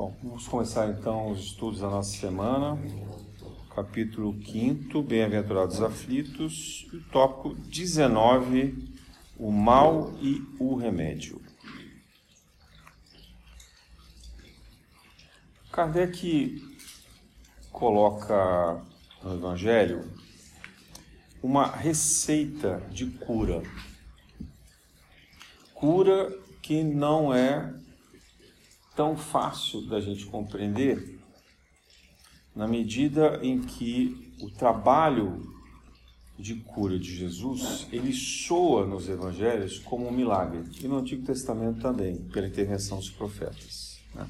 Bom, vamos começar então os estudos da nossa semana. Capítulo 5, Bem-aventurados aflitos, e o tópico 19, o mal e o remédio. Kardec coloca no Evangelho uma receita de cura. Cura que não é tão fácil da gente compreender na medida em que o trabalho de cura de Jesus, ele soa nos evangelhos como um milagre, e no Antigo Testamento também, pela intervenção dos profetas. Né?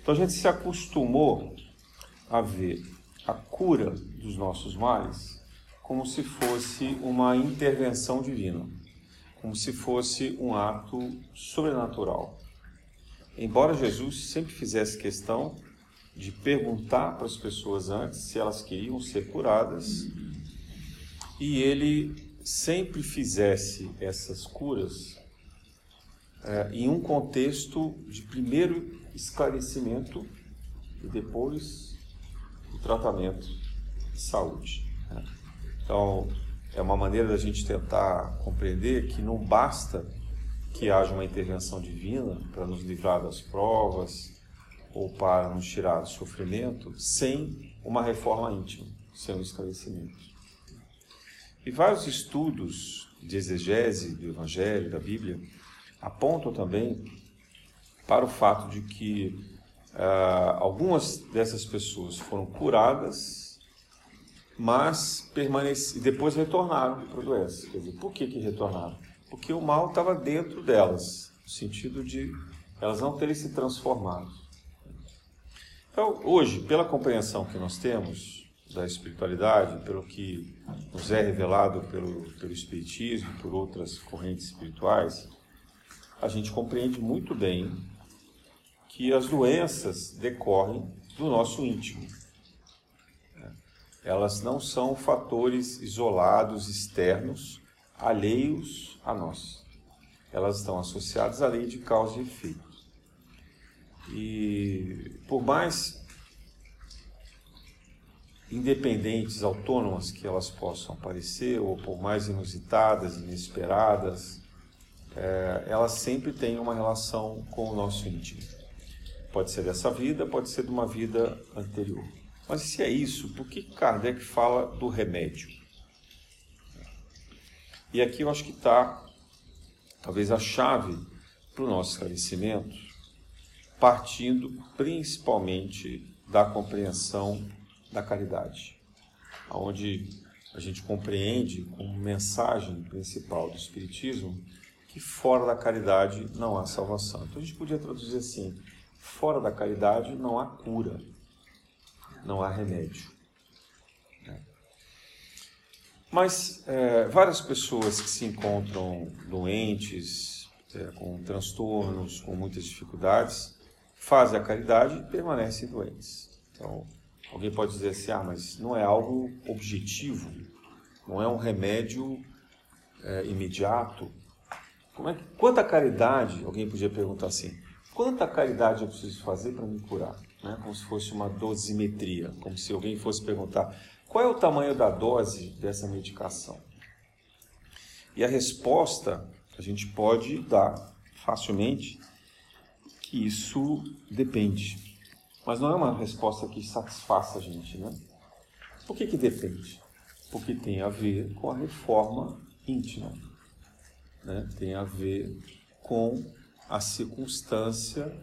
Então a gente se acostumou a ver a cura dos nossos males como se fosse uma intervenção divina, como se fosse um ato sobrenatural. Embora Jesus sempre fizesse questão de perguntar para as pessoas antes se elas queriam ser curadas, e ele sempre fizesse essas curas é, em um contexto de primeiro esclarecimento e depois o tratamento de saúde. Né? Então, é uma maneira da gente tentar compreender que não basta que haja uma intervenção divina para nos livrar das provas ou para nos tirar do sofrimento sem uma reforma íntima, sem um esclarecimento. E vários estudos de exegese do Evangelho, da Bíblia, apontam também para o fato de que uh, algumas dessas pessoas foram curadas, mas permaneci, depois retornaram para a doença. Quer dizer, por que, que retornaram? Porque o mal estava dentro delas, no sentido de elas não terem se transformado. Então, hoje, pela compreensão que nós temos da espiritualidade, pelo que nos é revelado pelo, pelo Espiritismo, por outras correntes espirituais, a gente compreende muito bem que as doenças decorrem do nosso íntimo. Elas não são fatores isolados, externos, alheios a nós. Elas estão associadas à lei de causa e efeito. E por mais independentes, autônomas que elas possam parecer, ou por mais inusitadas, inesperadas, é, elas sempre têm uma relação com o nosso íntimo. Pode ser dessa vida, pode ser de uma vida anterior. Mas se é isso, por que Kardec fala do remédio? E aqui eu acho que está, talvez, a chave para o nosso esclarecimento, partindo principalmente da compreensão da caridade, onde a gente compreende como mensagem principal do Espiritismo que fora da caridade não há salvação. Então a gente podia traduzir assim: fora da caridade não há cura, não há remédio. Mas é, várias pessoas que se encontram doentes, é, com transtornos, com muitas dificuldades, fazem a caridade e permanecem doentes. Então, alguém pode dizer assim: ah, mas não é algo objetivo, não é um remédio é, imediato. Como é que, quanta caridade, alguém podia perguntar assim, quanta caridade eu preciso fazer para me curar? Né? Como se fosse uma dosimetria, como se alguém fosse perguntar qual é o tamanho da dose dessa medicação? E a resposta a gente pode dar facilmente que isso depende. Mas não é uma resposta que satisfaça a gente, né? Por que, que depende? Porque tem a ver com a reforma íntima, né? tem a ver com a circunstância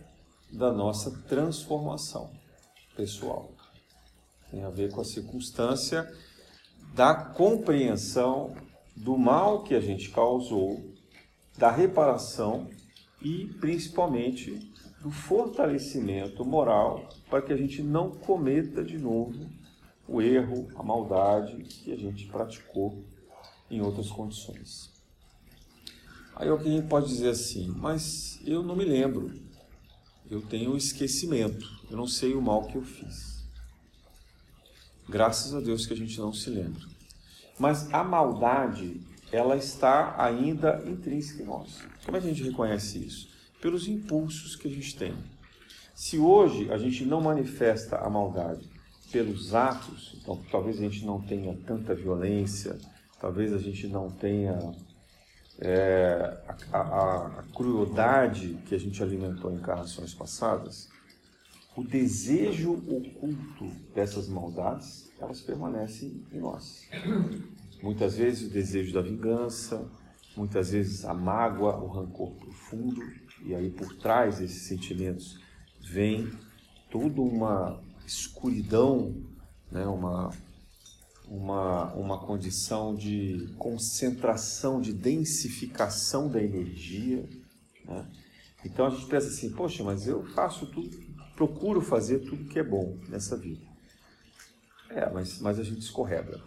da nossa transformação pessoal tem a ver com a circunstância da compreensão do mal que a gente causou, da reparação e principalmente do fortalecimento moral para que a gente não cometa de novo o erro, a maldade que a gente praticou em outras condições. Aí alguém pode dizer assim, mas eu não me lembro, eu tenho esquecimento, eu não sei o mal que eu fiz. Graças a Deus que a gente não se lembra. Mas a maldade, ela está ainda intrínseca em nós. Como é que a gente reconhece isso? Pelos impulsos que a gente tem. Se hoje a gente não manifesta a maldade pelos atos, então talvez a gente não tenha tanta violência, talvez a gente não tenha é, a, a, a crueldade que a gente alimentou em encarnações passadas, o desejo oculto dessas maldades, elas permanecem em nós. Muitas vezes o desejo da vingança, muitas vezes a mágoa, o rancor profundo, e aí por trás desses sentimentos vem toda uma escuridão, né, uma, uma, uma condição de concentração, de densificação da energia. Né? Então a gente pensa assim, poxa, mas eu faço tudo, procuro fazer tudo que é bom nessa vida. É, mas, mas a gente escorrega.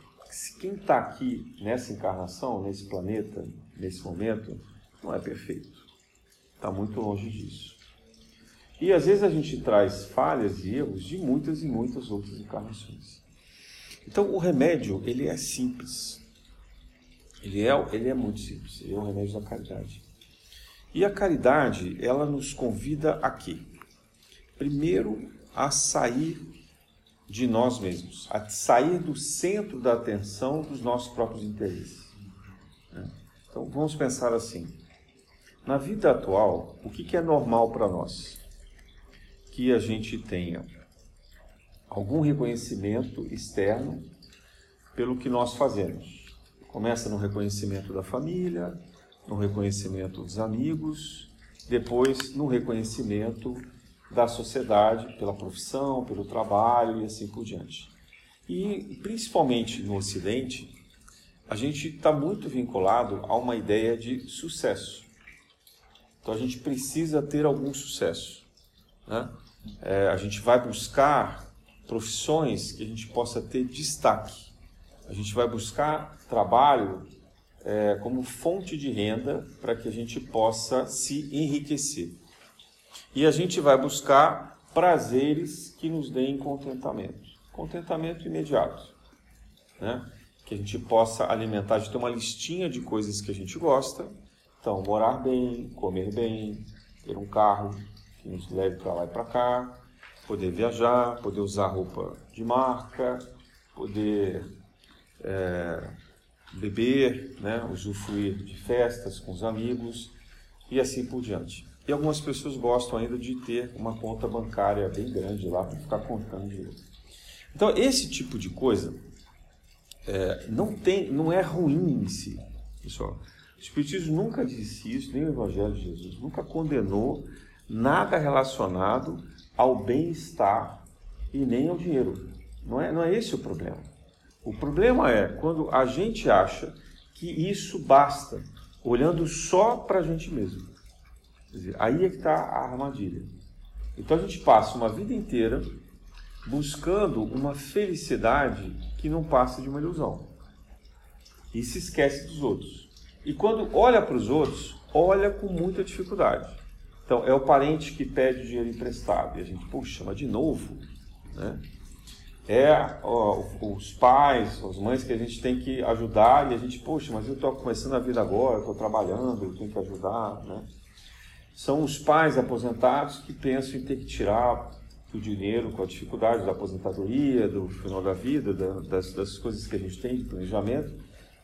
Quem está aqui nessa encarnação, nesse planeta, nesse momento, não é perfeito. Está muito longe disso. E às vezes a gente traz falhas e erros de muitas e muitas outras encarnações. Então o remédio, ele é simples. Ele é, ele é muito simples. Ele é um remédio da caridade. E a caridade, ela nos convida a quê? Primeiro, a sair de nós mesmos, a sair do centro da atenção dos nossos próprios interesses. Né? Então vamos pensar assim: na vida atual, o que é normal para nós? Que a gente tenha algum reconhecimento externo pelo que nós fazemos. Começa no reconhecimento da família, no reconhecimento dos amigos, depois no reconhecimento da sociedade pela profissão, pelo trabalho e assim por diante. E principalmente no Ocidente, a gente está muito vinculado a uma ideia de sucesso. Então a gente precisa ter algum sucesso. Né? É, a gente vai buscar profissões que a gente possa ter destaque. A gente vai buscar trabalho é, como fonte de renda para que a gente possa se enriquecer. E a gente vai buscar prazeres que nos deem contentamento. Contentamento imediato. Né? Que a gente possa alimentar, a gente tem uma listinha de coisas que a gente gosta. Então, morar bem, comer bem, ter um carro que nos leve para lá e para cá, poder viajar, poder usar roupa de marca, poder é, beber, né, usufruir de festas com os amigos e assim por diante. E algumas pessoas gostam ainda de ter uma conta bancária bem grande lá para ficar contando dinheiro. Então, esse tipo de coisa é, não, tem, não é ruim em si, pessoal. O Espiritismo nunca disse isso, nem o Evangelho de Jesus, nunca condenou nada relacionado ao bem-estar e nem ao dinheiro. Não é, não é esse o problema. O problema é quando a gente acha que isso basta, olhando só para a gente mesmo. Dizer, aí é que está a armadilha. Então a gente passa uma vida inteira buscando uma felicidade que não passa de uma ilusão. E se esquece dos outros. E quando olha para os outros, olha com muita dificuldade. Então, é o parente que pede dinheiro emprestado. E a gente, puxa, mas de novo, né? É ó, os pais, as mães que a gente tem que ajudar e a gente, poxa, mas eu estou começando a vida agora, estou trabalhando, eu tenho que ajudar, né? São os pais aposentados que pensam em ter que tirar o dinheiro com a dificuldade da aposentadoria, do final da vida, da, das, das coisas que a gente tem de planejamento,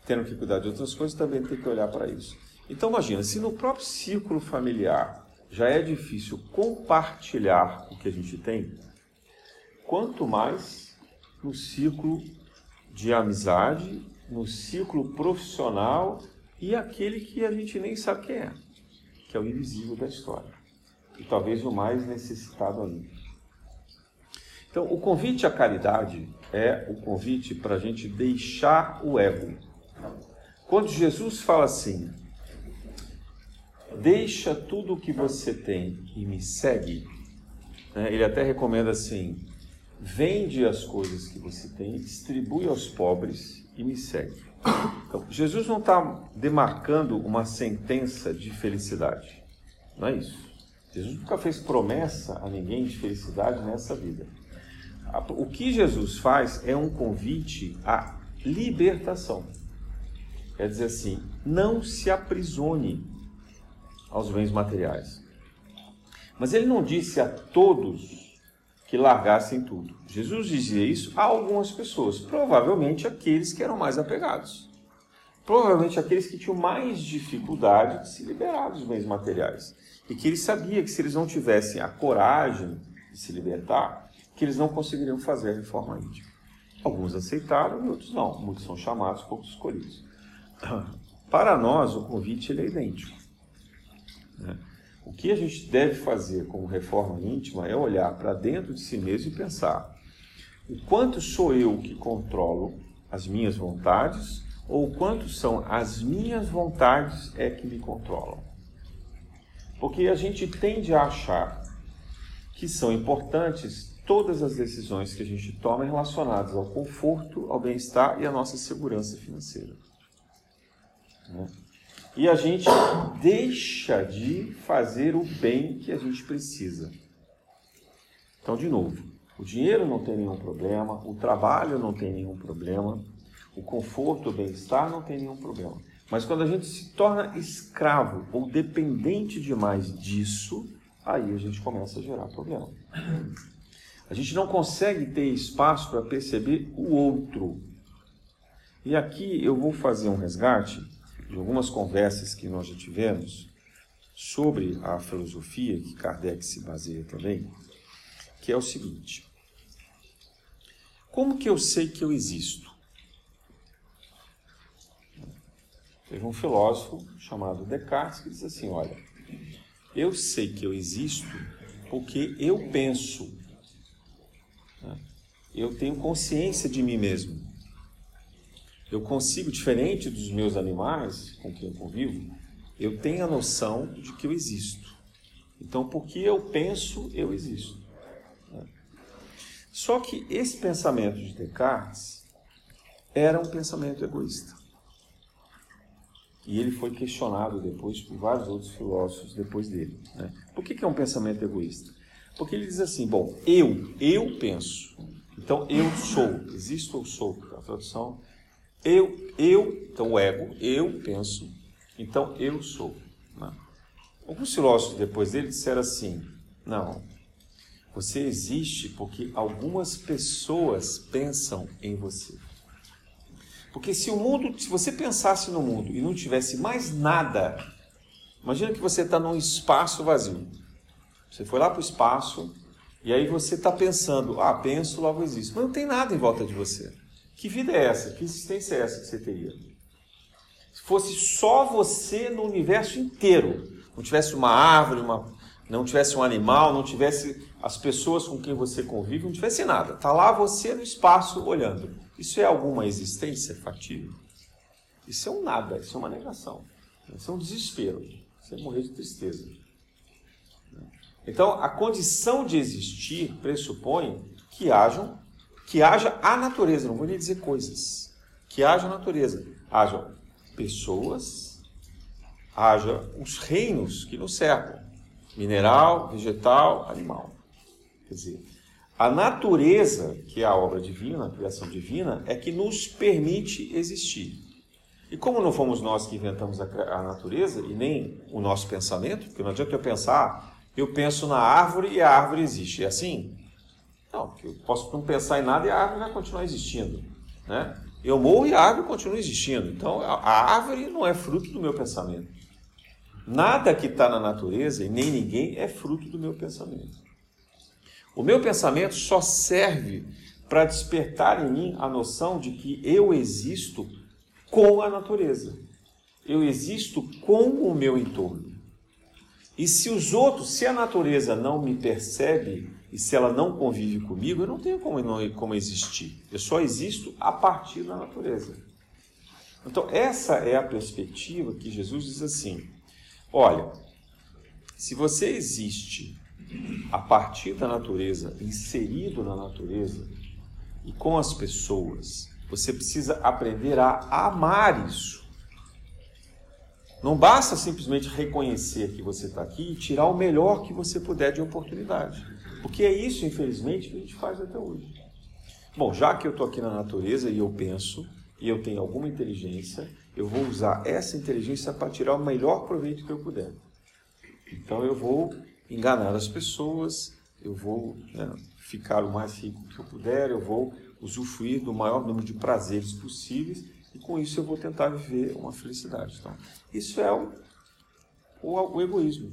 tendo que cuidar de outras coisas, também tem que olhar para isso. Então imagina, se no próprio círculo familiar já é difícil compartilhar o que a gente tem, quanto mais no ciclo de amizade, no ciclo profissional e aquele que a gente nem sabe quem é, que é o invisível da história. E talvez o mais necessitado ainda. Então, o convite à caridade é o convite para a gente deixar o ego. Quando Jesus fala assim, deixa tudo o que você tem e me segue. Né? Ele até recomenda assim: vende as coisas que você tem, distribui aos pobres e me segue. Então, Jesus não está demarcando uma sentença de felicidade. Não é isso. Jesus nunca fez promessa a ninguém de felicidade nessa vida. O que Jesus faz é um convite à libertação. Quer dizer assim, não se aprisione aos bens materiais. Mas ele não disse a todos que largassem tudo. Jesus dizia isso a algumas pessoas, provavelmente aqueles que eram mais apegados. Provavelmente aqueles que tinham mais dificuldade de se liberar dos bens materiais. E que ele sabia que se eles não tivessem a coragem de se libertar, que eles não conseguiriam fazer a reforma íntima. Alguns aceitaram e outros não. Muitos são chamados, poucos escolhidos. Para nós, o convite ele é idêntico. Né? O que a gente deve fazer como reforma íntima é olhar para dentro de si mesmo e pensar: o quanto sou eu que controlo as minhas vontades ou o quanto são as minhas vontades é que me controlam? Porque a gente tende a achar que são importantes todas as decisões que a gente toma relacionadas ao conforto, ao bem-estar e à nossa segurança financeira. Né? E a gente deixa de fazer o bem que a gente precisa. Então, de novo, o dinheiro não tem nenhum problema, o trabalho não tem nenhum problema, o conforto, o bem-estar não tem nenhum problema. Mas quando a gente se torna escravo ou dependente demais disso, aí a gente começa a gerar problema. A gente não consegue ter espaço para perceber o outro. E aqui eu vou fazer um resgate de algumas conversas que nós já tivemos sobre a filosofia, que Kardec se baseia também, que é o seguinte: Como que eu sei que eu existo? Teve um filósofo chamado Descartes que diz assim: Olha, eu sei que eu existo porque eu penso. Eu tenho consciência de mim mesmo eu consigo, diferente dos meus animais com quem eu convivo, eu tenho a noção de que eu existo. Então, porque eu penso, eu existo. Só que esse pensamento de Descartes era um pensamento egoísta. E ele foi questionado depois por vários outros filósofos depois dele. Né? Por que, que é um pensamento egoísta? Porque ele diz assim: bom, eu, eu penso. Então eu sou, existo ou sou. A tradução eu, eu, então o ego, eu penso, então eu sou. Né? Alguns filósofos depois dele disseram assim: não, você existe porque algumas pessoas pensam em você. Porque se o mundo, se você pensasse no mundo e não tivesse mais nada, imagina que você está num espaço vazio. Você foi lá para o espaço e aí você está pensando, ah, penso, logo existe. Mas não tem nada em volta de você. Que vida é essa? Que existência é essa que você teria? Se fosse só você no universo inteiro, não tivesse uma árvore, uma, não tivesse um animal, não tivesse as pessoas com quem você convive, não tivesse nada. Está lá você no espaço olhando. Isso é alguma existência factível? Isso é um nada, isso é uma negação. Isso é um desespero. É morrer de tristeza. Então, a condição de existir pressupõe que hajam que haja a natureza, não vou nem dizer coisas, que haja a natureza, haja pessoas, haja os reinos que nos cercam, mineral, vegetal, animal. Quer dizer, a natureza, que é a obra divina, a criação divina, é que nos permite existir. E como não fomos nós que inventamos a, a natureza e nem o nosso pensamento, porque não adianta eu pensar, eu penso na árvore e a árvore existe. É assim? Não, eu posso não pensar em nada e a árvore vai continuar existindo. Né? Eu morro e a árvore continua existindo. Então, a árvore não é fruto do meu pensamento. Nada que está na natureza e nem ninguém é fruto do meu pensamento. O meu pensamento só serve para despertar em mim a noção de que eu existo com a natureza. Eu existo com o meu entorno. E se os outros, se a natureza não me percebe, e se ela não convive comigo, eu não tenho como, não, como existir. Eu só existo a partir da natureza. Então, essa é a perspectiva que Jesus diz assim: olha, se você existe a partir da natureza, inserido na natureza e com as pessoas, você precisa aprender a amar isso. Não basta simplesmente reconhecer que você está aqui e tirar o melhor que você puder de oportunidade. Porque é isso, infelizmente, que a gente faz até hoje. Bom, já que eu estou aqui na natureza e eu penso, e eu tenho alguma inteligência, eu vou usar essa inteligência para tirar o melhor proveito que eu puder. Então eu vou enganar as pessoas, eu vou né, ficar o mais rico que eu puder, eu vou usufruir do maior número de prazeres possíveis e com isso eu vou tentar viver uma felicidade. Então, isso é o, o, o egoísmo.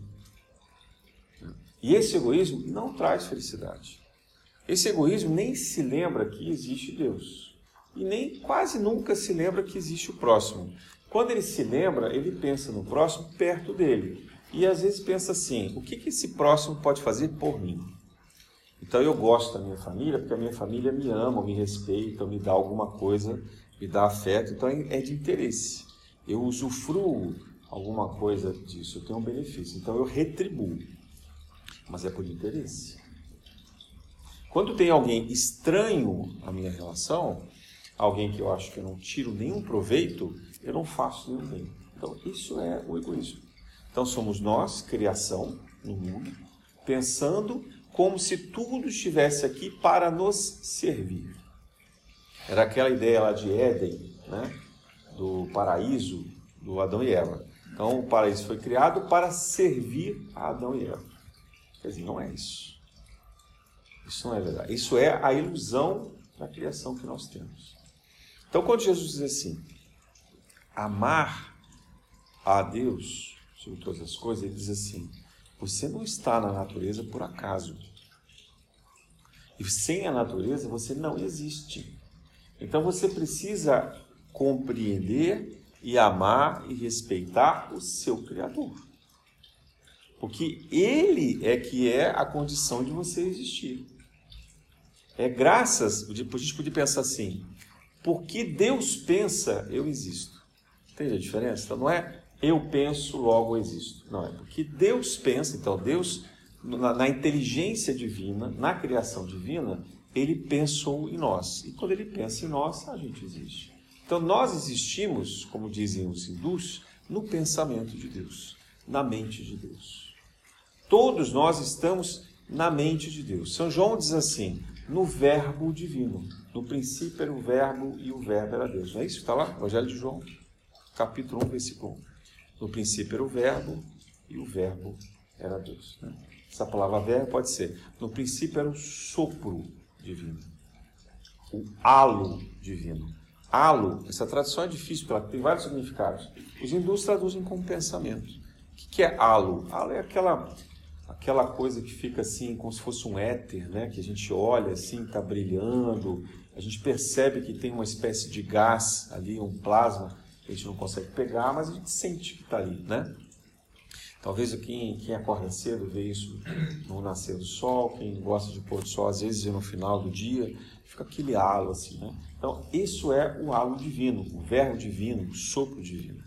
E esse egoísmo não traz felicidade. Esse egoísmo nem se lembra que existe Deus. E nem quase nunca se lembra que existe o próximo. Quando ele se lembra, ele pensa no próximo perto dele. E às vezes pensa assim: o que, que esse próximo pode fazer por mim? Então eu gosto da minha família porque a minha família me ama, me respeita, me dá alguma coisa, me dá afeto, então é de interesse. Eu usufruo alguma coisa disso, eu tenho um benefício, então eu retribuo, mas é por interesse. Quando tem alguém estranho à minha relação, alguém que eu acho que eu não tiro nenhum proveito, eu não faço nenhum bem. Então isso é o egoísmo. Então somos nós, criação no mundo, pensando como se tudo estivesse aqui para nos servir. Era aquela ideia lá de Éden, né? do paraíso do Adão e Eva. Então o paraíso foi criado para servir a Adão e Eva. Quer dizer, não é isso. Isso não é verdade. Isso é a ilusão da criação que nós temos. Então quando Jesus diz assim, amar a Deus sobre todas as coisas, ele diz assim: você não está na natureza por acaso. E sem a natureza você não existe. Então você precisa compreender e amar e respeitar o seu Criador. Porque Ele é que é a condição de você existir. É graças, a gente podia pensar assim, porque Deus pensa, eu existo. Entende a diferença? Então não é eu penso, logo existo. Não, é porque Deus pensa, então Deus na, na, inteligência divina, na criação divina, ele pensou em nós. E quando ele pensa em nós, a gente existe. Então nós existimos, como dizem os hindus, no pensamento de Deus, na mente de Deus. Todos nós estamos na mente de Deus. São João diz assim: no Verbo divino. No princípio era o Verbo e o Verbo era Deus. Não é isso? Está lá? Evangelho de João, capítulo 1, versículo 1. No princípio era o Verbo e o Verbo era Deus. Né? Essa palavra verbo pode ser. No princípio era o sopro divino, o halo divino. Halo, essa tradução é difícil, porque ela tem vários significados. Os hindus traduzem como pensamento. O que é halo? Halo é aquela, aquela coisa que fica assim, como se fosse um éter, né? que a gente olha assim, está brilhando, a gente percebe que tem uma espécie de gás ali, um plasma, que a gente não consegue pegar, mas a gente sente que está ali, né? Talvez quem, quem acorda cedo vê isso no nascer do sol, quem gosta de pôr do sol, às vezes no final do dia, fica aquele halo assim, né? Então, isso é o halo divino, o verbo divino, o sopro divino.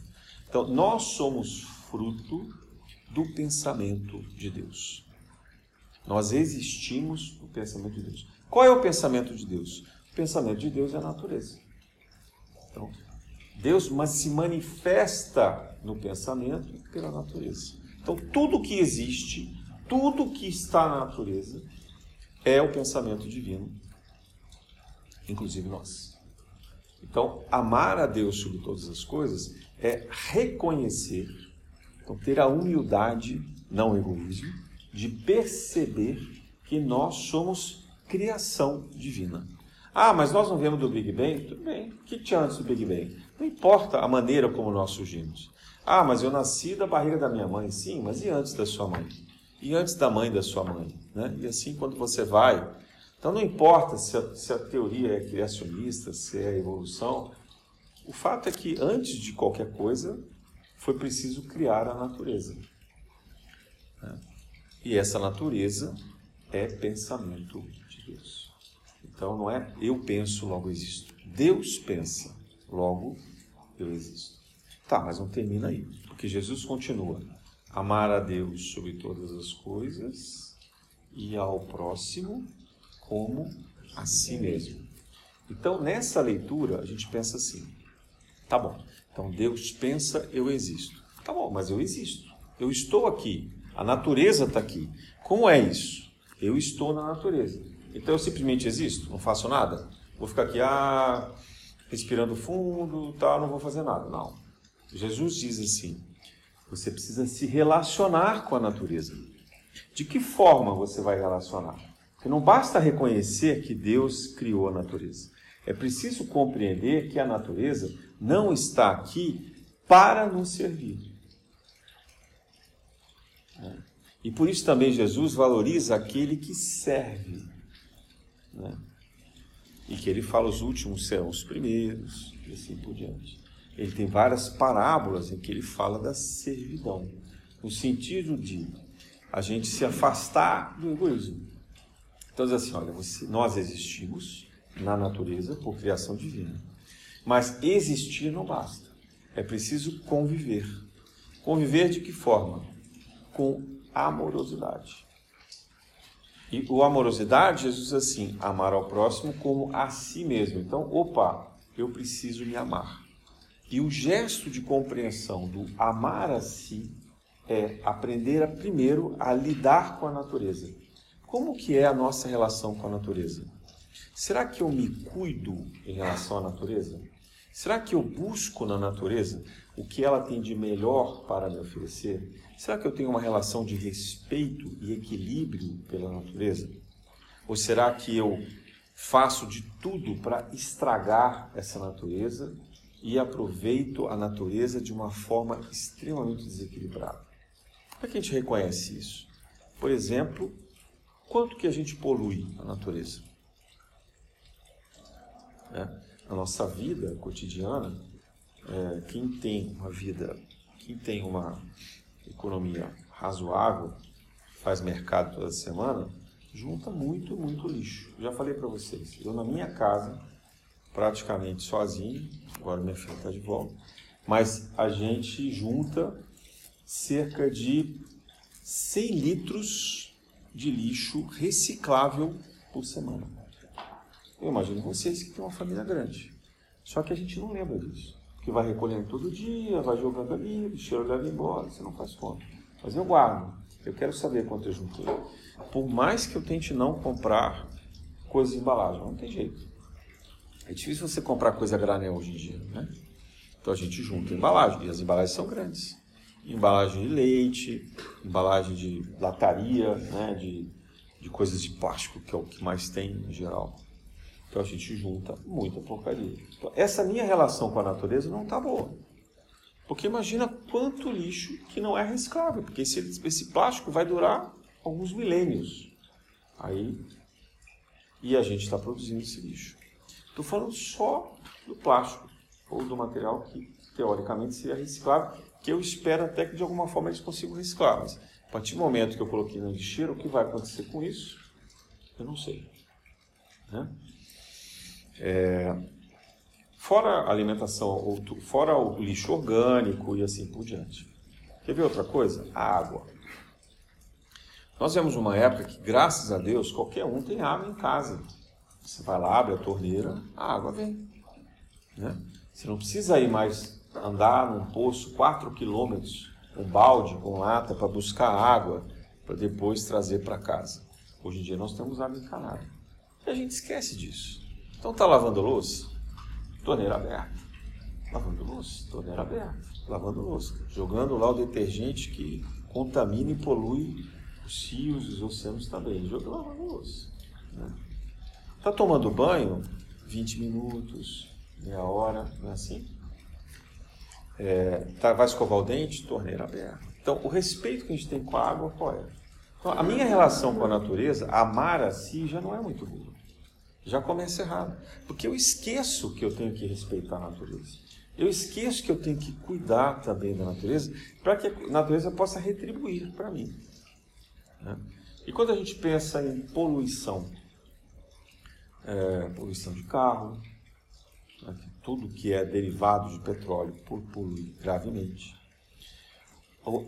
Então, nós somos fruto do pensamento de Deus. Nós existimos no pensamento de Deus. Qual é o pensamento de Deus? O pensamento de Deus é a natureza. Então, Deus se manifesta no pensamento pela natureza. Então, tudo que existe, tudo que está na natureza, é o pensamento divino, inclusive nós. Então, amar a Deus sobre todas as coisas é reconhecer, então, ter a humildade, não o egoísmo, de perceber que nós somos criação divina. Ah, mas nós não vemos do Big Bang? Tudo bem. O que tinha antes do Big Bang? Não importa a maneira como nós surgimos. Ah, mas eu nasci da barriga da minha mãe. Sim, mas e antes da sua mãe? E antes da mãe da sua mãe? Né? E assim, quando você vai. Então, não importa se a, se a teoria é criacionista, se é evolução. O fato é que, antes de qualquer coisa, foi preciso criar a natureza. Né? E essa natureza é pensamento de Deus. Então, não é eu penso, logo existo. Deus pensa, logo eu existo. Tá, mas não termina aí, porque Jesus continua: amar a Deus sobre todas as coisas e ao próximo como a si mesmo. Então, nessa leitura, a gente pensa assim: tá bom, então Deus pensa, eu existo. Tá bom, mas eu existo. Eu estou aqui. A natureza está aqui. Como é isso? Eu estou na natureza. Então eu simplesmente existo? Não faço nada? Vou ficar aqui, ah, respirando fundo, tal, não vou fazer nada. Não. Jesus diz assim: você precisa se relacionar com a natureza. De que forma você vai relacionar? Porque não basta reconhecer que Deus criou a natureza. É preciso compreender que a natureza não está aqui para nos servir. E por isso também Jesus valoriza aquele que serve. Né? E que ele fala os últimos serão os primeiros, e assim por diante. Ele tem várias parábolas em que ele fala da servidão, no sentido de a gente se afastar do egoísmo. Então diz assim, olha, você, nós existimos na natureza por criação divina. Mas existir não basta. É preciso conviver. Conviver de que forma? Com amorosidade. E o amorosidade, Jesus diz assim: amar ao próximo como a si mesmo. Então, opa, eu preciso me amar. E o gesto de compreensão do amar a si é aprender a, primeiro a lidar com a natureza. Como que é a nossa relação com a natureza? Será que eu me cuido em relação à natureza? Será que eu busco na natureza o que ela tem de melhor para me oferecer? Será que eu tenho uma relação de respeito e equilíbrio pela natureza? Ou será que eu faço de tudo para estragar essa natureza e aproveito a natureza de uma forma extremamente desequilibrada? Como é que a gente reconhece isso? Por exemplo, quanto que a gente polui a natureza? É, na nossa vida cotidiana, é, quem tem uma vida, quem tem uma economia razoável, faz mercado toda semana, junta muito, muito lixo. Já falei para vocês, eu na minha casa, praticamente sozinho, agora minha filha está de volta, mas a gente junta cerca de 100 litros de lixo reciclável por semana. Eu imagino vocês que têm uma família grande. Só que a gente não lembra disso que vai recolhendo todo dia, vai jogando ali, o cheiro leva embora, você não faz conta. Mas eu guardo, eu quero saber quanto eu juntei. Por mais que eu tente não comprar coisas de embalagem, não tem jeito. É difícil você comprar coisa granel hoje em dia, né? Então a gente junta embalagem, e as embalagens são grandes. Embalagem de leite, embalagem de lataria, né? de, de coisas de plástico, que é o que mais tem em geral. Então a gente junta muita porcaria. Então, essa minha relação com a natureza não está boa. Porque imagina quanto lixo que não é reciclável, porque esse, esse plástico vai durar alguns milênios. Aí, e a gente está produzindo esse lixo. Estou falando só do plástico, ou do material que teoricamente seria reciclável, que eu espero até que de alguma forma eles consigam reciclar. Mas a partir do momento que eu coloquei no lixeiro, o que vai acontecer com isso? Eu não sei. Né? É, fora a alimentação, fora o lixo orgânico e assim por diante. Quer ver outra coisa? A água. Nós vemos uma época que, graças a Deus, qualquer um tem água em casa. Você vai lá, abre a torneira, a água vem. Né? Você não precisa ir mais andar num poço 4 quilômetros com balde, com lata, para buscar água, para depois trazer para casa. Hoje em dia nós temos água encanada. E a gente esquece disso. Então está lavando louça, torneira aberta. Lavando louça, torneira aberta. Lavando louça. Jogando lá o detergente que contamina e polui os rios e os oceanos também. Jogando lavando louça. Está né? Tomando banho? 20 minutos, meia hora, não é assim? É, tá, vai escovar o dente? Torneira aberta. Então, o respeito que a gente tem com a água, qual é? Então, a minha relação com a natureza, amar a si, já não é muito boa já começa errado. Porque eu esqueço que eu tenho que respeitar a natureza. Eu esqueço que eu tenho que cuidar também da natureza para que a natureza possa retribuir para mim. Né? E quando a gente pensa em poluição, é, poluição de carro, né, tudo que é derivado de petróleo polui gravemente.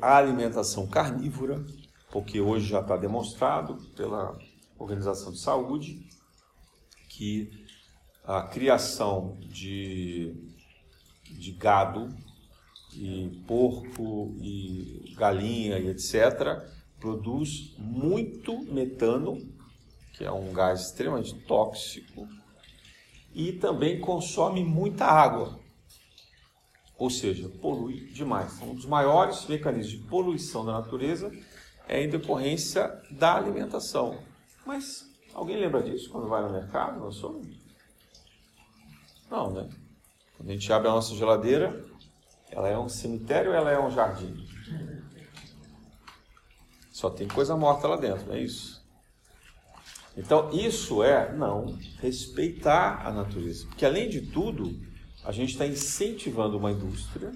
A alimentação carnívora, porque hoje já está demonstrado pela Organização de Saúde que a criação de, de gado e porco e galinha e etc produz muito metano, que é um gás extremamente tóxico, e também consome muita água. Ou seja, polui demais. Um dos maiores mecanismos de poluição da natureza é em decorrência da alimentação. Mas alguém lembra disso quando vai no mercado? Nós somos? Não, né? Quando a gente abre a nossa geladeira, ela é um cemitério ou ela é um jardim? Só tem coisa morta lá dentro, não é isso? Então, isso é não respeitar a natureza. Porque, além de tudo, a gente está incentivando uma indústria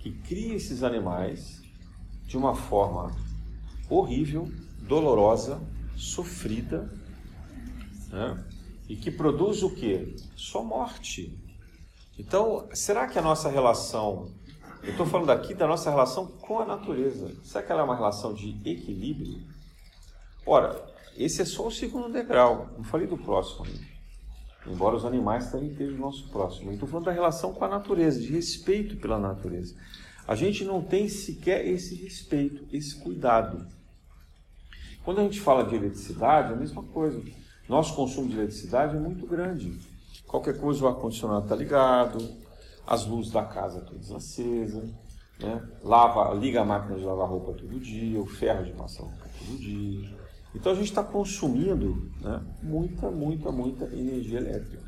que cria esses animais de uma forma horrível, dolorosa, sofrida, né? e que produz o que? Só morte. Então, será que a nossa relação, eu estou falando aqui da nossa relação com a natureza, será que ela é uma relação de equilíbrio? Ora, esse é só o segundo degrau, não falei do próximo. Embora os animais também estejam no nosso próximo. Estou falando da relação com a natureza, de respeito pela natureza. A gente não tem sequer esse respeito, esse cuidado. Quando a gente fala de eletricidade, é a mesma coisa. Nosso consumo de eletricidade é muito grande. Qualquer coisa o ar-condicionado está ligado, as luzes da casa todas acesas, né? Lava, liga a máquina de lavar roupa todo dia, o ferro de passar roupa todo dia. Então a gente está consumindo né, muita, muita, muita energia elétrica.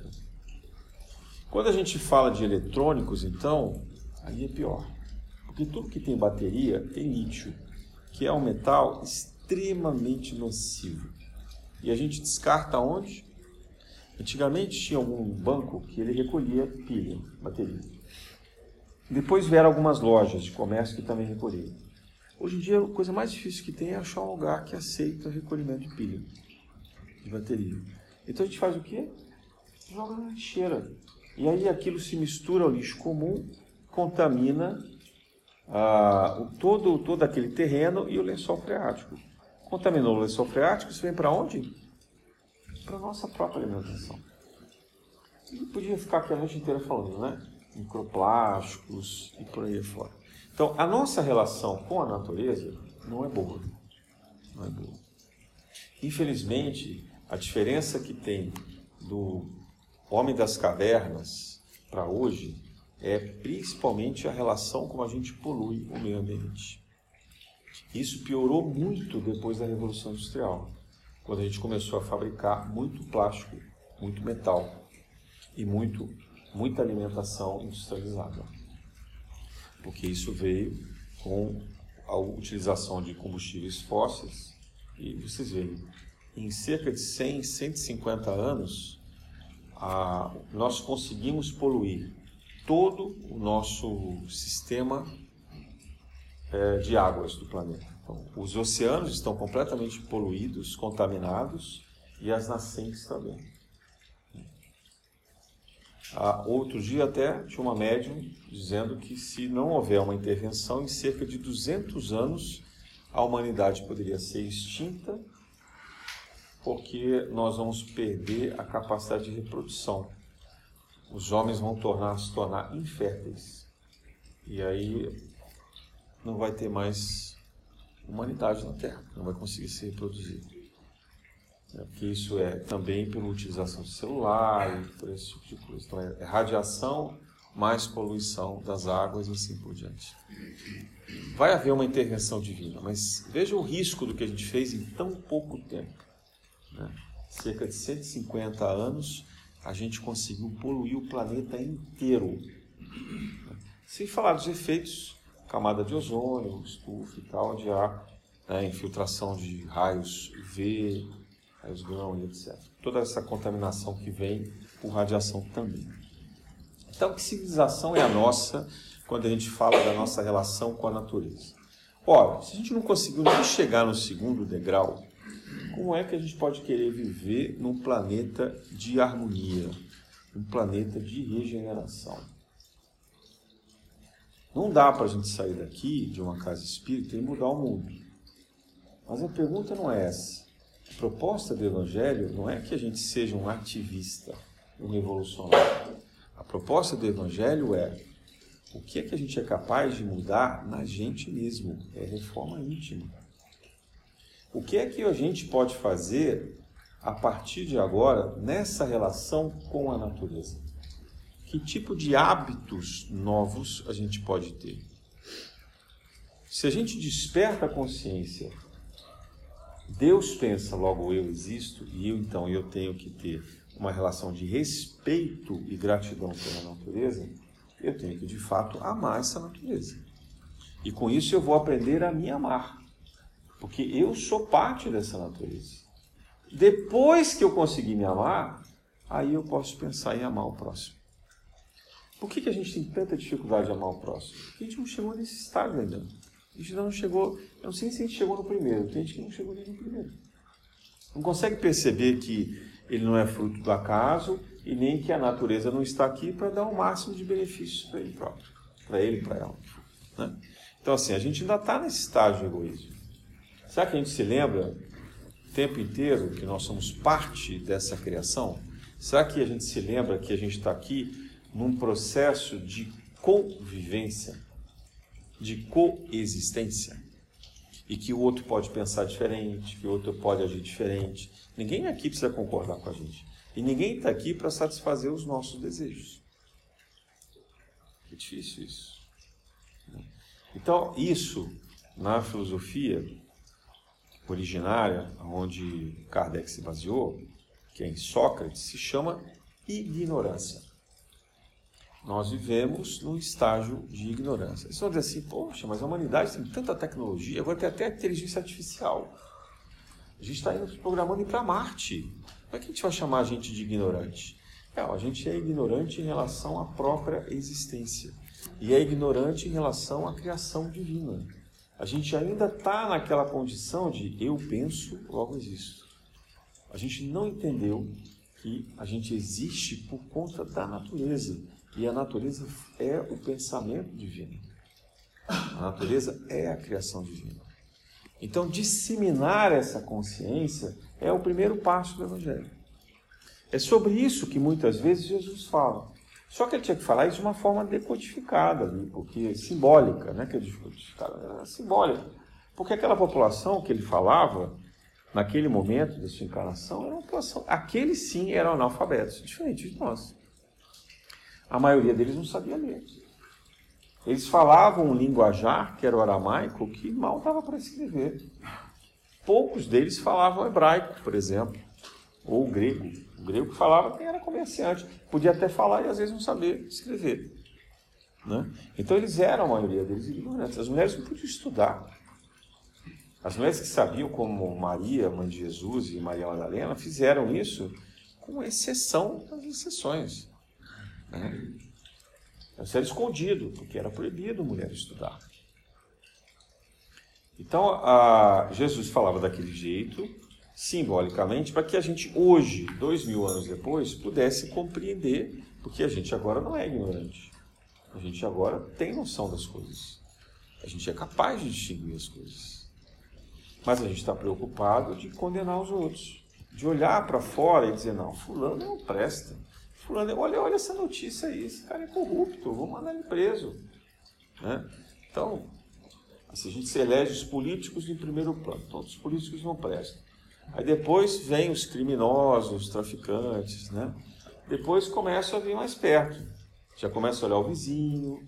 Quando a gente fala de eletrônicos, então, aí é pior. Porque tudo que tem bateria tem lítio, que é um metal extremamente nocivo. E a gente descarta onde? Antigamente tinha algum banco que ele recolhia pilha, bateria. Depois vieram algumas lojas de comércio que também recolhiam. Hoje em dia a coisa mais difícil que tem é achar um lugar que aceita recolhimento de pilha, de bateria. Então a gente faz o quê? Joga na lixeira. E aí aquilo se mistura ao lixo comum, contamina ah, todo, todo aquele terreno e o lençol freático. Contaminou o lençol freático, isso vem para onde? Para a nossa própria alimentação. E podia ficar aqui a noite inteira falando, né? Microplásticos e por aí fora. Então, a nossa relação com a natureza não é boa. Não é boa. Infelizmente, a diferença que tem do homem das cavernas para hoje é principalmente a relação como a gente polui o meio ambiente. Isso piorou muito depois da Revolução Industrial, quando a gente começou a fabricar muito plástico, muito metal e muito, muita alimentação industrializada. Porque isso veio com a utilização de combustíveis fósseis e vocês veem, em cerca de 100, 150 anos, a, nós conseguimos poluir todo o nosso sistema é, de águas do planeta. Então, os oceanos estão completamente poluídos, contaminados e as nascentes também. Outro dia até tinha uma médium dizendo que se não houver uma intervenção, em cerca de 200 anos a humanidade poderia ser extinta, porque nós vamos perder a capacidade de reprodução. Os homens vão tornar, se tornar inférteis. E aí não vai ter mais humanidade na Terra, não vai conseguir se reproduzir. É, porque isso é também pela utilização de celular e por esse tipo de coisa. Então é, é radiação mais poluição das águas e assim por diante. Vai haver uma intervenção divina, mas veja o risco do que a gente fez em tão pouco tempo. Né? Cerca de 150 anos, a gente conseguiu poluir o planeta inteiro. Sem falar dos efeitos camada de ozônio, estufa e tal, onde há né, infiltração de raios UV, raios grão e etc. Toda essa contaminação que vem por radiação também. Então, que civilização é a nossa quando a gente fala da nossa relação com a natureza? Ora, se a gente não conseguiu nem chegar no segundo degrau, como é que a gente pode querer viver num planeta de harmonia, um planeta de regeneração? Não dá para a gente sair daqui de uma casa espírita e mudar o mundo. Mas a pergunta não é essa. A proposta do Evangelho não é que a gente seja um ativista, um revolucionário. A proposta do Evangelho é o que é que a gente é capaz de mudar na gente mesmo. É reforma íntima. O que é que a gente pode fazer a partir de agora nessa relação com a natureza? Que tipo de hábitos novos a gente pode ter. Se a gente desperta a consciência Deus pensa, logo eu existo, e eu então eu tenho que ter uma relação de respeito e gratidão pela natureza, eu tenho que de fato amar essa natureza. E com isso eu vou aprender a me amar, porque eu sou parte dessa natureza. Depois que eu conseguir me amar, aí eu posso pensar em amar o próximo. Por que, que a gente tem tanta dificuldade de amar o próximo? Porque a gente não chegou nesse estágio ainda. A gente não chegou, eu não sei se a gente chegou no primeiro, tem gente que não chegou nem no primeiro. Não consegue perceber que ele não é fruto do acaso e nem que a natureza não está aqui para dar o máximo de benefícios para ele próprio, para ele e para ela. Né? Então, assim, a gente ainda está nesse estágio de egoísmo. Será que a gente se lembra o tempo inteiro que nós somos parte dessa criação? Será que a gente se lembra que a gente está aqui num processo de convivência, de coexistência? E que o outro pode pensar diferente, que o outro pode agir diferente. Ninguém aqui precisa concordar com a gente. E ninguém está aqui para satisfazer os nossos desejos. É difícil isso. Então, isso, na filosofia originária, onde Kardec se baseou, que é em Sócrates, se chama ignorância. Nós vivemos num estágio de ignorância. Vocês vão dizer assim, poxa, mas a humanidade tem tanta tecnologia, agora tem até inteligência artificial. A gente está indo programando para Marte. Como é que a gente vai chamar a gente de ignorante? É, a gente é ignorante em relação à própria existência. E é ignorante em relação à criação divina. A gente ainda está naquela condição de eu penso, logo existo. A gente não entendeu que a gente existe por conta da natureza. E a natureza é o pensamento divino. A natureza é a criação divina. Então, disseminar essa consciência é o primeiro passo do Evangelho. É sobre isso que muitas vezes Jesus fala. Só que ele tinha que falar isso de uma forma decodificada, porque simbólica, né? Que é decodificada, era simbólica. Porque aquela população que ele falava, naquele momento da sua encarnação, era uma população. Aqueles sim eram analfabetos, diferente de nós. A maioria deles não sabia ler. Eles falavam um linguajar, que era o aramaico, que mal dava para escrever. Poucos deles falavam hebraico, por exemplo, ou grego. O grego que falava quem era comerciante. Podia até falar e às vezes não saber escrever. Né? Então eles eram, a maioria deles, ignorantes. As mulheres não podiam estudar. As mulheres que sabiam, como Maria, mãe de Jesus, e Maria Madalena, fizeram isso com exceção das exceções. Né? Isso era escondido, porque era proibido mulher estudar. Então, a, Jesus falava daquele jeito, simbolicamente, para que a gente hoje, dois mil anos depois, pudesse compreender, porque a gente agora não é ignorante. A gente agora tem noção das coisas. A gente é capaz de distinguir as coisas. Mas a gente está preocupado de condenar os outros, de olhar para fora e dizer, não, fulano não presta. Fulano, olha, olha essa notícia aí, esse cara é corrupto, vou mandar ele preso. Né? Então, assim, a gente se elege os políticos em primeiro plano, todos os políticos não prestam. Aí depois vem os criminosos, os traficantes, né? Depois começa a vir mais perto. Já começa a olhar o vizinho,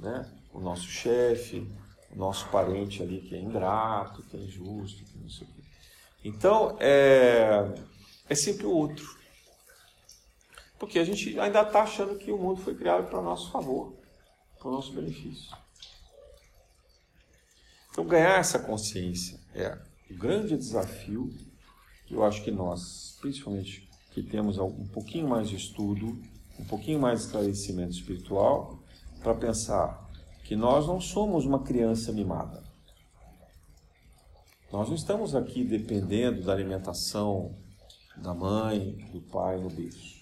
né? o nosso chefe, o nosso parente ali que é ingrato, que é injusto, que não sei o quê. Então, é, é sempre o outro. Porque a gente ainda está achando que o mundo foi criado para nosso favor, para o nosso benefício. Então, ganhar essa consciência é o grande desafio que eu acho que nós, principalmente que temos um pouquinho mais de estudo, um pouquinho mais de esclarecimento espiritual, para pensar que nós não somos uma criança mimada. Nós não estamos aqui dependendo da alimentação da mãe, do pai no berço.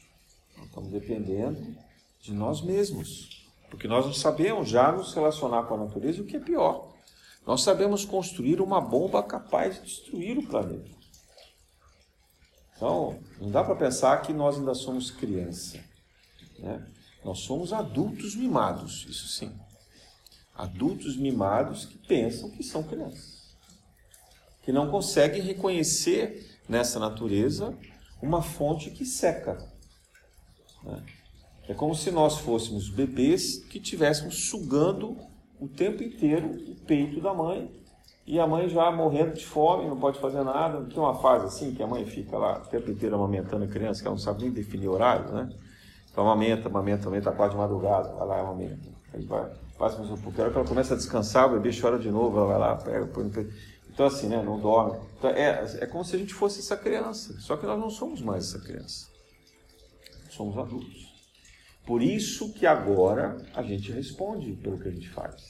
Estamos dependendo de nós mesmos. Porque nós não sabemos já nos relacionar com a natureza o que é pior. Nós sabemos construir uma bomba capaz de destruir o planeta. Então, não dá para pensar que nós ainda somos criança. Né? Nós somos adultos mimados, isso sim. Adultos mimados que pensam que são crianças. Que não conseguem reconhecer nessa natureza uma fonte que seca. Né? É como se nós fôssemos bebês que estivéssemos sugando o tempo inteiro o peito da mãe E a mãe já morrendo de fome, não pode fazer nada. Tem uma fase assim que a mãe fica lá o tempo inteiro amamentando a criança, que ela não sabe nem definir horário, né? Então amamenta, amamenta, amamenta quase de madrugada, vai lá, amamenta. Aí vai, passa mais um pouco. A hora que ela começa a descansar, o bebê chora de novo, ela vai lá, pega, põe no peito. Então assim, né? Não dorme. Então, é, é como se a gente fosse essa criança. Só que nós não somos mais essa criança. Somos adultos. Por isso que agora a gente responde pelo que a gente faz.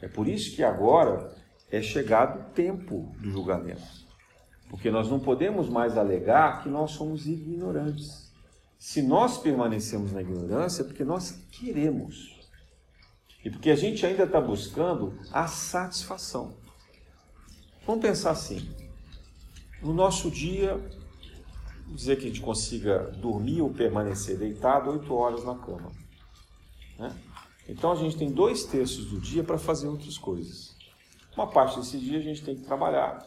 É por isso que agora é chegado o tempo do julgamento. Porque nós não podemos mais alegar que nós somos ignorantes. Se nós permanecemos na ignorância, é porque nós queremos. E porque a gente ainda está buscando a satisfação. Vamos pensar assim: no nosso dia, dizer que a gente consiga dormir ou permanecer deitado oito horas na cama. Né? Então a gente tem dois terços do dia para fazer outras coisas. Uma parte desse dia a gente tem que trabalhar.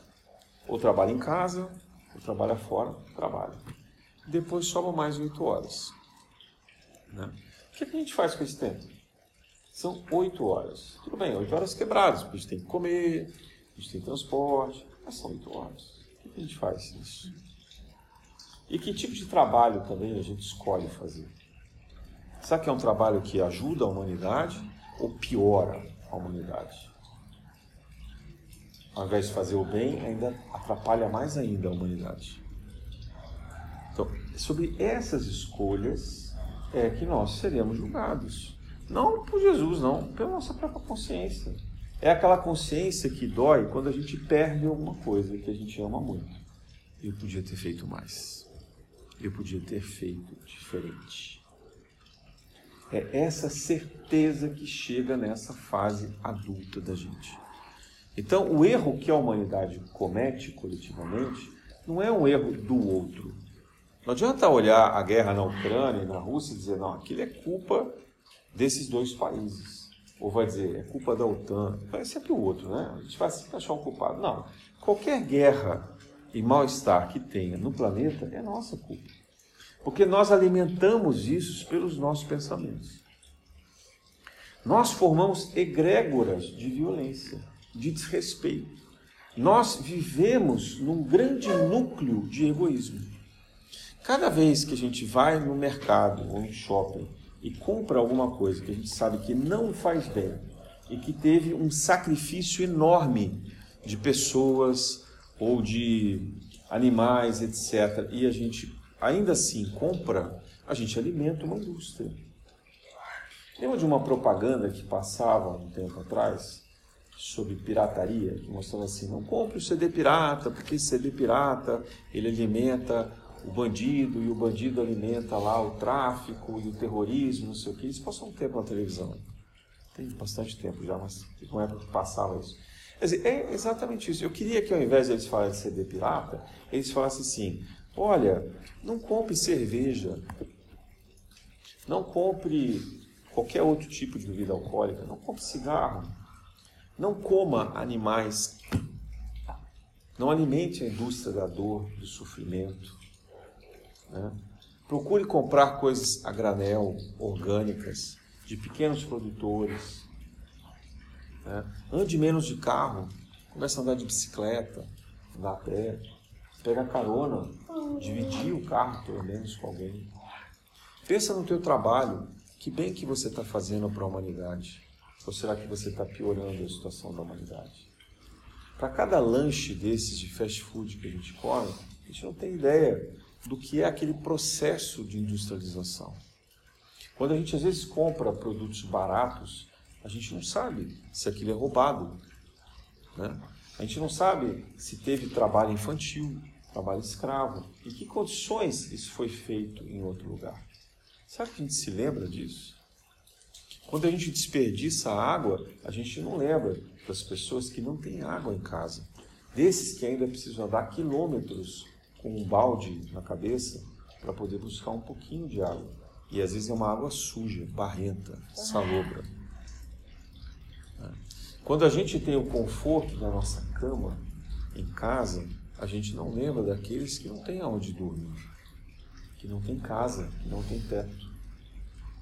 Ou trabalha em casa, ou trabalha fora, trabalha. Depois sobra mais oito horas. Né? O que a gente faz com esse tempo? São oito horas. Tudo bem, oito horas quebradas, porque a gente tem que comer, a gente tem transporte, mas são oito horas. O que a gente faz isso? E que tipo de trabalho também a gente escolhe fazer? Será que é um trabalho que ajuda a humanidade ou piora a humanidade? ao invés de fazer o bem, ainda atrapalha mais ainda a humanidade. Então, sobre essas escolhas é que nós seremos julgados. Não por Jesus, não, pela nossa própria consciência. É aquela consciência que dói quando a gente perde alguma coisa que a gente ama muito. Eu podia ter feito mais. Eu podia ter feito diferente. É essa certeza que chega nessa fase adulta da gente. Então, o erro que a humanidade comete coletivamente não é um erro do outro. Não adianta olhar a guerra na Ucrânia e na Rússia e dizer, não, aquilo é culpa desses dois países. Ou vai dizer, é culpa da OTAN. É sempre o outro, né? A gente vai sempre achar um culpado. Não. Qualquer guerra e mal-estar que tenha no planeta é nossa culpa. Porque nós alimentamos isso pelos nossos pensamentos. Nós formamos egrégoras de violência de desrespeito. Nós vivemos num grande núcleo de egoísmo. Cada vez que a gente vai no mercado ou no shopping e compra alguma coisa que a gente sabe que não faz bem e que teve um sacrifício enorme de pessoas ou de animais, etc., e a gente ainda assim compra, a gente alimenta uma indústria. Lembra de uma propaganda que passava um tempo atrás? sobre pirataria, que mostrava assim, não compre o CD pirata, porque CD pirata, ele alimenta o bandido, e o bandido alimenta lá o tráfico e o terrorismo, não sei o que. Isso passou um tempo na televisão. Tem bastante tempo já, mas teve uma época que passava isso. Quer dizer, é exatamente isso. Eu queria que ao invés de eles falarem de CD pirata, eles falassem assim, olha, não compre cerveja, não compre qualquer outro tipo de bebida alcoólica, não compre cigarro, não coma animais. Não alimente a indústria da dor, do sofrimento. Né? Procure comprar coisas a granel, orgânicas, de pequenos produtores. Né? Ande menos de carro, comece a andar de bicicleta, andar a pé, pega carona, dividir o carro pelo menos com alguém. Pensa no teu trabalho, que bem que você está fazendo para a humanidade. Ou será que você está piorando a situação da humanidade? Para cada lanche desses de fast food que a gente come, a gente não tem ideia do que é aquele processo de industrialização. Quando a gente às vezes compra produtos baratos, a gente não sabe se aquilo é roubado. Né? A gente não sabe se teve trabalho infantil, trabalho escravo, em que condições isso foi feito em outro lugar. Será que a gente se lembra disso? Quando a gente desperdiça água, a gente não lembra das pessoas que não têm água em casa. Desses que ainda precisam andar quilômetros com um balde na cabeça para poder buscar um pouquinho de água. E às vezes é uma água suja, barrenta, salobra. Quando a gente tem o conforto da nossa cama em casa, a gente não lembra daqueles que não têm aonde dormir, que não têm casa, que não têm teto.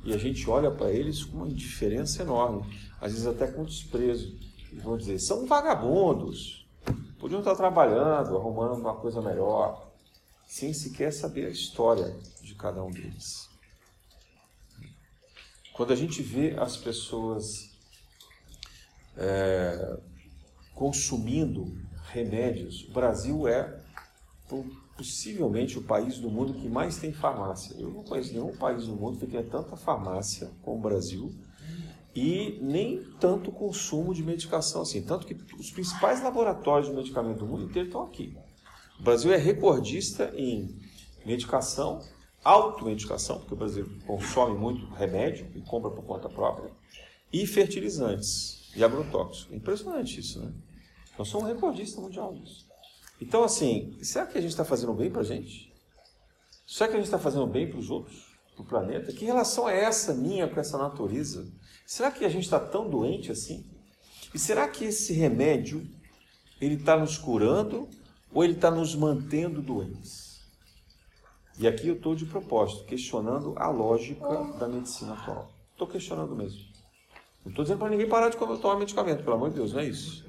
E a gente olha para eles com uma indiferença enorme, às vezes até com desprezo. e vão dizer, são vagabundos, podiam estar trabalhando, arrumando uma coisa melhor, sem sequer saber a história de cada um deles. Quando a gente vê as pessoas é, consumindo remédios, o Brasil é possivelmente o país do mundo que mais tem farmácia. Eu não conheço nenhum país do mundo que tenha tanta farmácia como o Brasil e nem tanto consumo de medicação assim. Tanto que os principais laboratórios de medicamento do mundo inteiro estão aqui. O Brasil é recordista em medicação, automedicação, porque o Brasil consome muito remédio e compra por conta própria, e fertilizantes e agrotóxicos. Impressionante isso, né? Nós somos recordistas mundial nisso. Então, assim, será que a gente está fazendo bem para a gente? Será que a gente está fazendo bem para os outros, para o planeta? Que relação é essa minha com essa natureza? Será que a gente está tão doente assim? E será que esse remédio ele está nos curando ou ele está nos mantendo doentes? E aqui eu estou de propósito, questionando a lógica da medicina atual. Estou questionando mesmo. Não estou dizendo para ninguém parar de tomar medicamento, pelo amor de Deus, não é isso.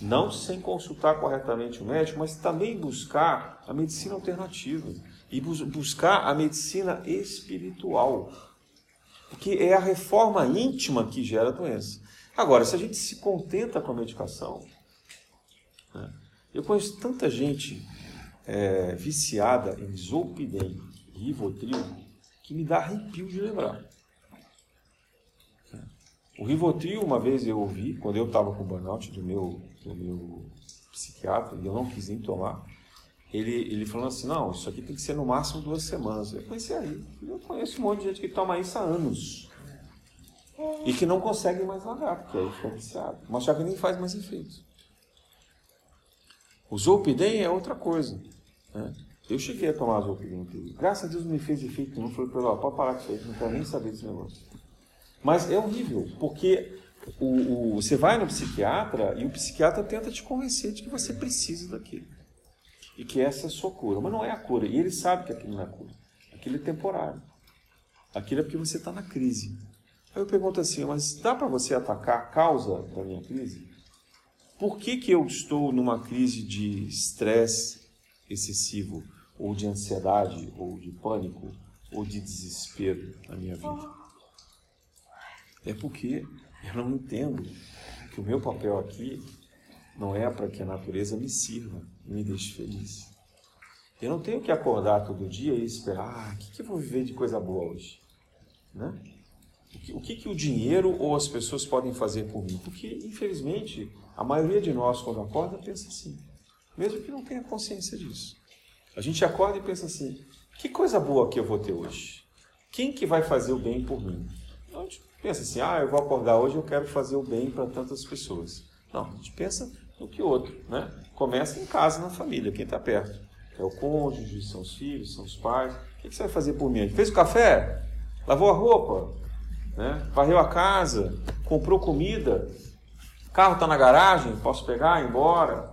Não sem consultar corretamente o médico, mas também buscar a medicina alternativa e buscar a medicina espiritual. Porque é a reforma íntima que gera a doença. Agora, se a gente se contenta com a medicação, né? eu conheço tanta gente é, viciada em Zolpidem e Rivotril que me dá arrepio de lembrar. O Rivotril, uma vez eu ouvi, quando eu estava com burnout do meu, do meu psiquiatra, e eu não quis nem tomar, ele, ele falou assim, não, isso aqui tem que ser no máximo duas semanas. Eu pensei aí, eu conheço um monte de gente que toma isso há anos. E que não consegue mais largar, porque aí fica viciado. Mas já que nem faz mais efeito. O Zolpidem é outra coisa. Né? Eu cheguei a tomar Zolpidem. Graças a Deus me fez efeito não Falei para ele, pode parar com isso aí, não quero nem saber desse negócio. Mas é horrível, porque o, o, você vai no psiquiatra e o psiquiatra tenta te convencer de que você precisa daquilo e que essa é a sua cura. Mas não é a cura. E ele sabe que aquilo não é cura. Aquilo é temporário. Aquilo é porque você está na crise. Aí eu pergunto assim, mas dá para você atacar a causa da minha crise? Por que, que eu estou numa crise de estresse excessivo, ou de ansiedade, ou de pânico, ou de desespero na minha vida? É porque eu não entendo que o meu papel aqui não é para que a natureza me sirva e me deixe feliz. Eu não tenho que acordar todo dia e esperar, ah, o que, que eu vou viver de coisa boa hoje? Né? O, que, o que, que o dinheiro ou as pessoas podem fazer por mim? Porque, infelizmente, a maioria de nós, quando acorda, pensa assim, mesmo que não tenha consciência disso. A gente acorda e pensa assim, que coisa boa que eu vou ter hoje? Quem que vai fazer o bem por mim? Pensa assim, ah, eu vou acordar hoje, eu quero fazer o bem para tantas pessoas. Não, a gente pensa do que outro. Né? Começa em casa, na família, quem está perto. É o cônjuge, são os filhos, são os pais. O que você vai fazer por mim? Fez o café? Lavou a roupa? Né? Varreu a casa? Comprou comida? Carro está na garagem? Posso pegar ir embora?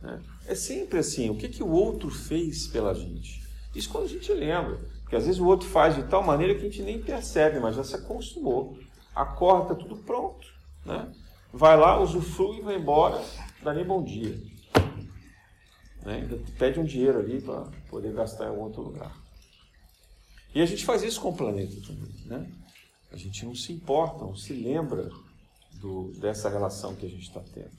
Né? É sempre assim. O que, que o outro fez pela gente? Isso quando a gente lembra. Porque às vezes o outro faz de tal maneira que a gente nem percebe, mas já se acostumou. Acorda, tudo pronto. Né? Vai lá, usufrui vai embora dá nem bom dia. Né? Ainda pede um dinheiro ali para poder gastar em algum outro lugar. E a gente faz isso com o planeta também. Né? A gente não se importa, não se lembra do, dessa relação que a gente está tendo.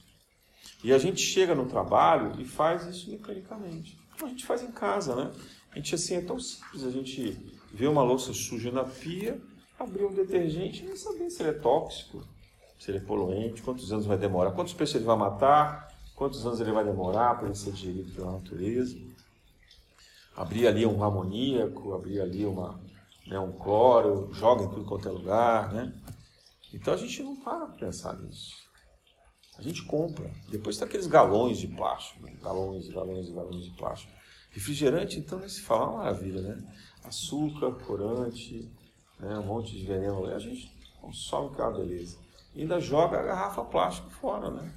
E a gente chega no trabalho e faz isso mecanicamente. Como a gente faz em casa, né? A gente assim é tão simples, a gente vê uma louça suja na pia, abrir um detergente e nem saber se ele é tóxico, se ele é poluente, quantos anos vai demorar, quantos peixes ele vai matar, quantos anos ele vai demorar para ele ser digerido pela natureza. Abrir ali um amoníaco, abrir ali uma, né, um cloro, joga em tudo quanto é lugar, né? Então a gente não para para pensar nisso. A gente compra. Depois tem aqueles galões de plástico, galões, galões, galões de plástico. Refrigerante, então, nem se fala uma maravilha, né? Açúcar, corante, né? um monte de veneno. A gente consome é uma beleza ainda joga a garrafa plástica fora, né?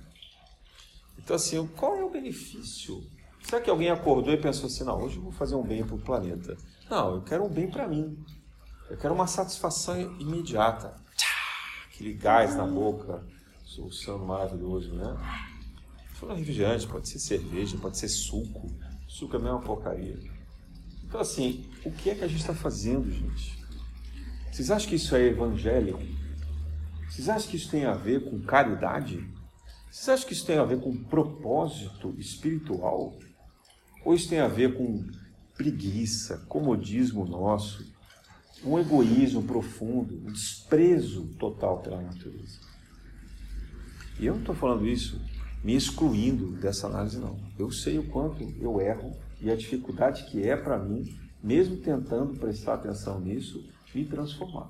Então, assim, qual é o benefício? Será que alguém acordou e pensou assim, não, hoje eu vou fazer um bem para o planeta? Não, eu quero um bem para mim. Eu quero uma satisfação imediata. Aquele gás na boca, o oceano maravilhoso, né? Falando refrigerante, pode ser cerveja, pode ser suco. Suco é a mesma porcaria. Então, assim, o que é que a gente está fazendo, gente? Vocês acham que isso é evangelho? Vocês acham que isso tem a ver com caridade? Vocês acham que isso tem a ver com propósito espiritual? Ou isso tem a ver com preguiça, comodismo nosso, um egoísmo profundo, um desprezo total pela natureza? E eu não estou falando isso me excluindo dessa análise, não. Eu sei o quanto eu erro e a dificuldade que é para mim, mesmo tentando prestar atenção nisso, me transformar.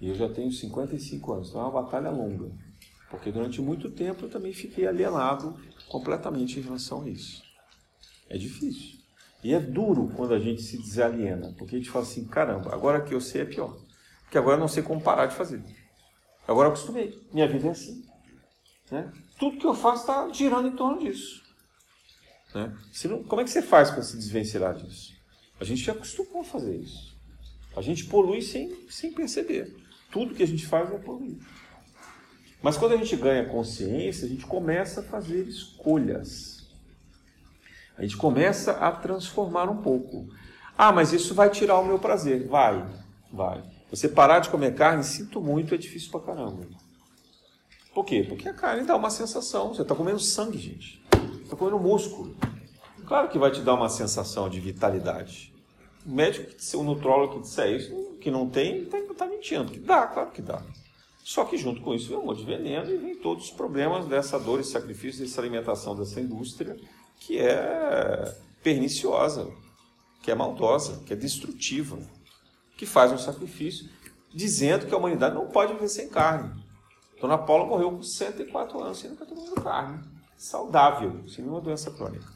E eu já tenho 55 anos, então é uma batalha longa. Porque durante muito tempo eu também fiquei alienado completamente em relação a isso. É difícil. E é duro quando a gente se desaliena, porque a gente fala assim: caramba, agora que eu sei é pior. Porque agora eu não sei como parar de fazer. Agora eu acostumei. Minha vida é assim. Né? Tudo que eu faço está girando em torno disso. Né? Não, como é que você faz para se desvencilhar disso? A gente já acostumou a fazer isso. A gente polui sem, sem perceber. Tudo que a gente faz é poluir. Mas quando a gente ganha consciência, a gente começa a fazer escolhas. A gente começa a transformar um pouco. Ah, mas isso vai tirar o meu prazer. Vai, vai. Você parar de comer carne, sinto muito, é difícil pra caramba. Por quê? Porque a carne dá uma sensação. Você está comendo sangue, gente. Está comendo músculo. Claro que vai te dar uma sensação de vitalidade. O médico, o nutrólogo que disser isso, que não tem, está tá mentindo. Dá, claro que dá. Só que junto com isso vem um monte de veneno e vem todos os problemas dessa dor e sacrifício, dessa alimentação dessa indústria que é perniciosa, que é maldosa, que é destrutiva, que faz um sacrifício dizendo que a humanidade não pode viver sem carne. Dona Paula morreu com 104 anos sem nunca comido carne. Saudável, sem nenhuma doença crônica.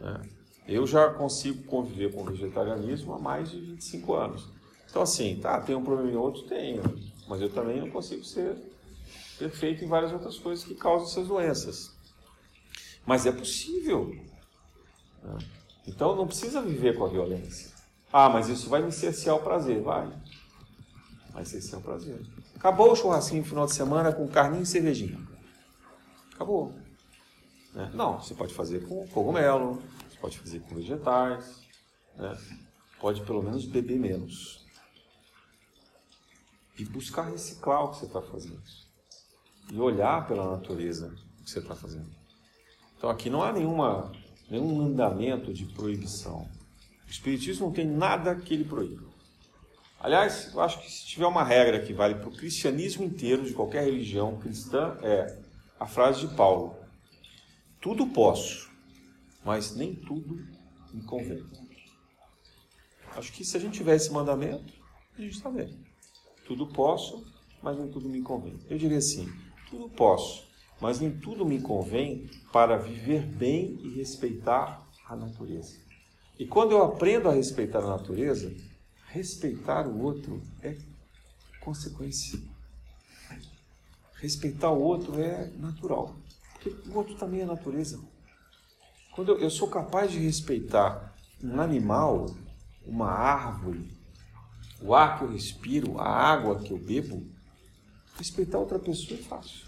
É. Eu já consigo conviver com o vegetarianismo há mais de 25 anos. Então, assim, tá, tem um problema em outro? Tenho. Mas eu também não consigo ser perfeito em várias outras coisas que causam essas doenças. Mas é possível. Né? Então, não precisa viver com a violência. Ah, mas isso vai me cercear o prazer. Vai. Vai cercear o prazer. Acabou o churrasquinho no final de semana com carninha e cervejinha. Acabou. Né? Não, você pode fazer com cogumelo, você pode fazer com vegetais, né? pode pelo menos beber menos. E buscar reciclar o que você está fazendo. E olhar pela natureza o que você está fazendo. Então aqui não há nenhuma, nenhum mandamento de proibição. O Espiritismo não tem nada que ele proíba. Aliás, eu acho que se tiver uma regra que vale para o cristianismo inteiro, de qualquer religião cristã, é a frase de Paulo: Tudo posso, mas nem tudo me convém. Acho que se a gente tiver esse mandamento, a gente está bem. Tudo posso, mas nem tudo me convém. Eu diria assim: tudo posso, mas nem tudo me convém para viver bem e respeitar a natureza. E quando eu aprendo a respeitar a natureza, respeitar o outro é consequência. Respeitar o outro é natural, porque o outro também é natureza. Quando eu, sou capaz de respeitar um animal, uma árvore, o ar que eu respiro, a água que eu bebo, respeitar outra pessoa é fácil.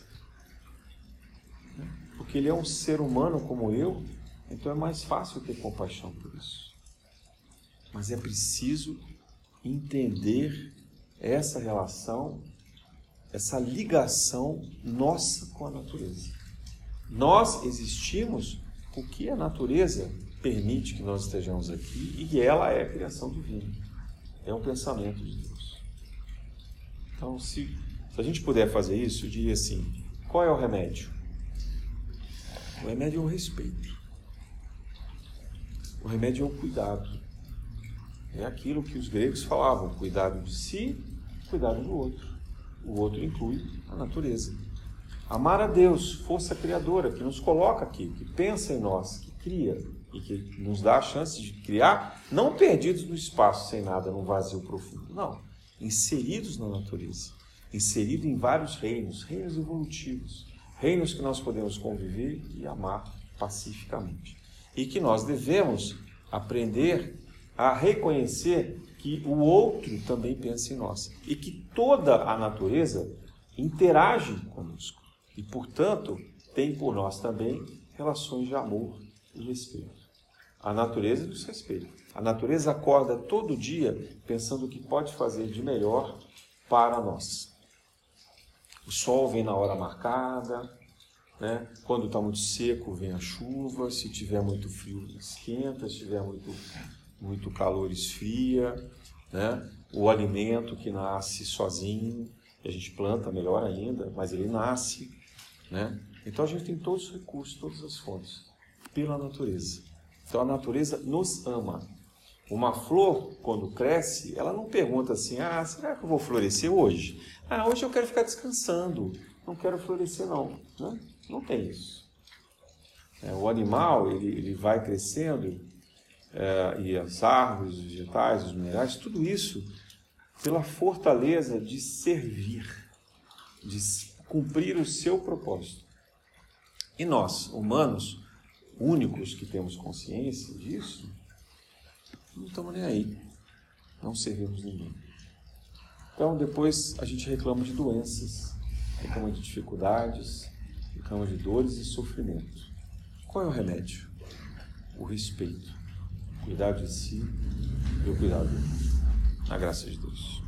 Porque ele é um ser humano como eu, então é mais fácil ter compaixão por isso. Mas é preciso entender essa relação, essa ligação nossa com a natureza. Nós existimos porque a natureza permite que nós estejamos aqui e ela é a criação divina. É um pensamento de Deus. Então, se, se a gente puder fazer isso, eu diria assim: qual é o remédio? O remédio é o respeito. O remédio é o cuidado. É aquilo que os gregos falavam: cuidado de si, cuidado do outro. O outro inclui a natureza. Amar a Deus, força criadora, que nos coloca aqui, que pensa em nós, que cria e que nos dá a chance de criar, não perdidos no espaço sem nada, num vazio profundo, não, inseridos na natureza, inseridos em vários reinos, reinos evolutivos, reinos que nós podemos conviver e amar pacificamente. E que nós devemos aprender a reconhecer que o outro também pensa em nós e que toda a natureza interage conosco e, portanto, tem por nós também relações de amor e respeito. A natureza nos respeita. A natureza acorda todo dia pensando o que pode fazer de melhor para nós. O sol vem na hora marcada, né? quando está muito seco vem a chuva, se tiver muito frio esquenta, se tiver muito, muito calor esfria, né? o alimento que nasce sozinho, a gente planta melhor ainda, mas ele nasce. Né? Então a gente tem todos os recursos, todas as fontes, pela natureza. Então a natureza nos ama. Uma flor, quando cresce, ela não pergunta assim: ah, será que eu vou florescer hoje? Ah, hoje eu quero ficar descansando, não quero florescer, não. Né? Não tem isso. É, o animal, ele, ele vai crescendo, é, e as árvores, os vegetais, os minerais, tudo isso pela fortaleza de servir, de cumprir o seu propósito. E nós, humanos, únicos que temos consciência disso, não estamos nem aí. Não servimos ninguém. Então, depois a gente reclama de doenças, reclama de dificuldades, reclama de dores e sofrimento. Qual é o remédio? O respeito. Cuidar de si e o cuidado do outro. Na graça de Deus.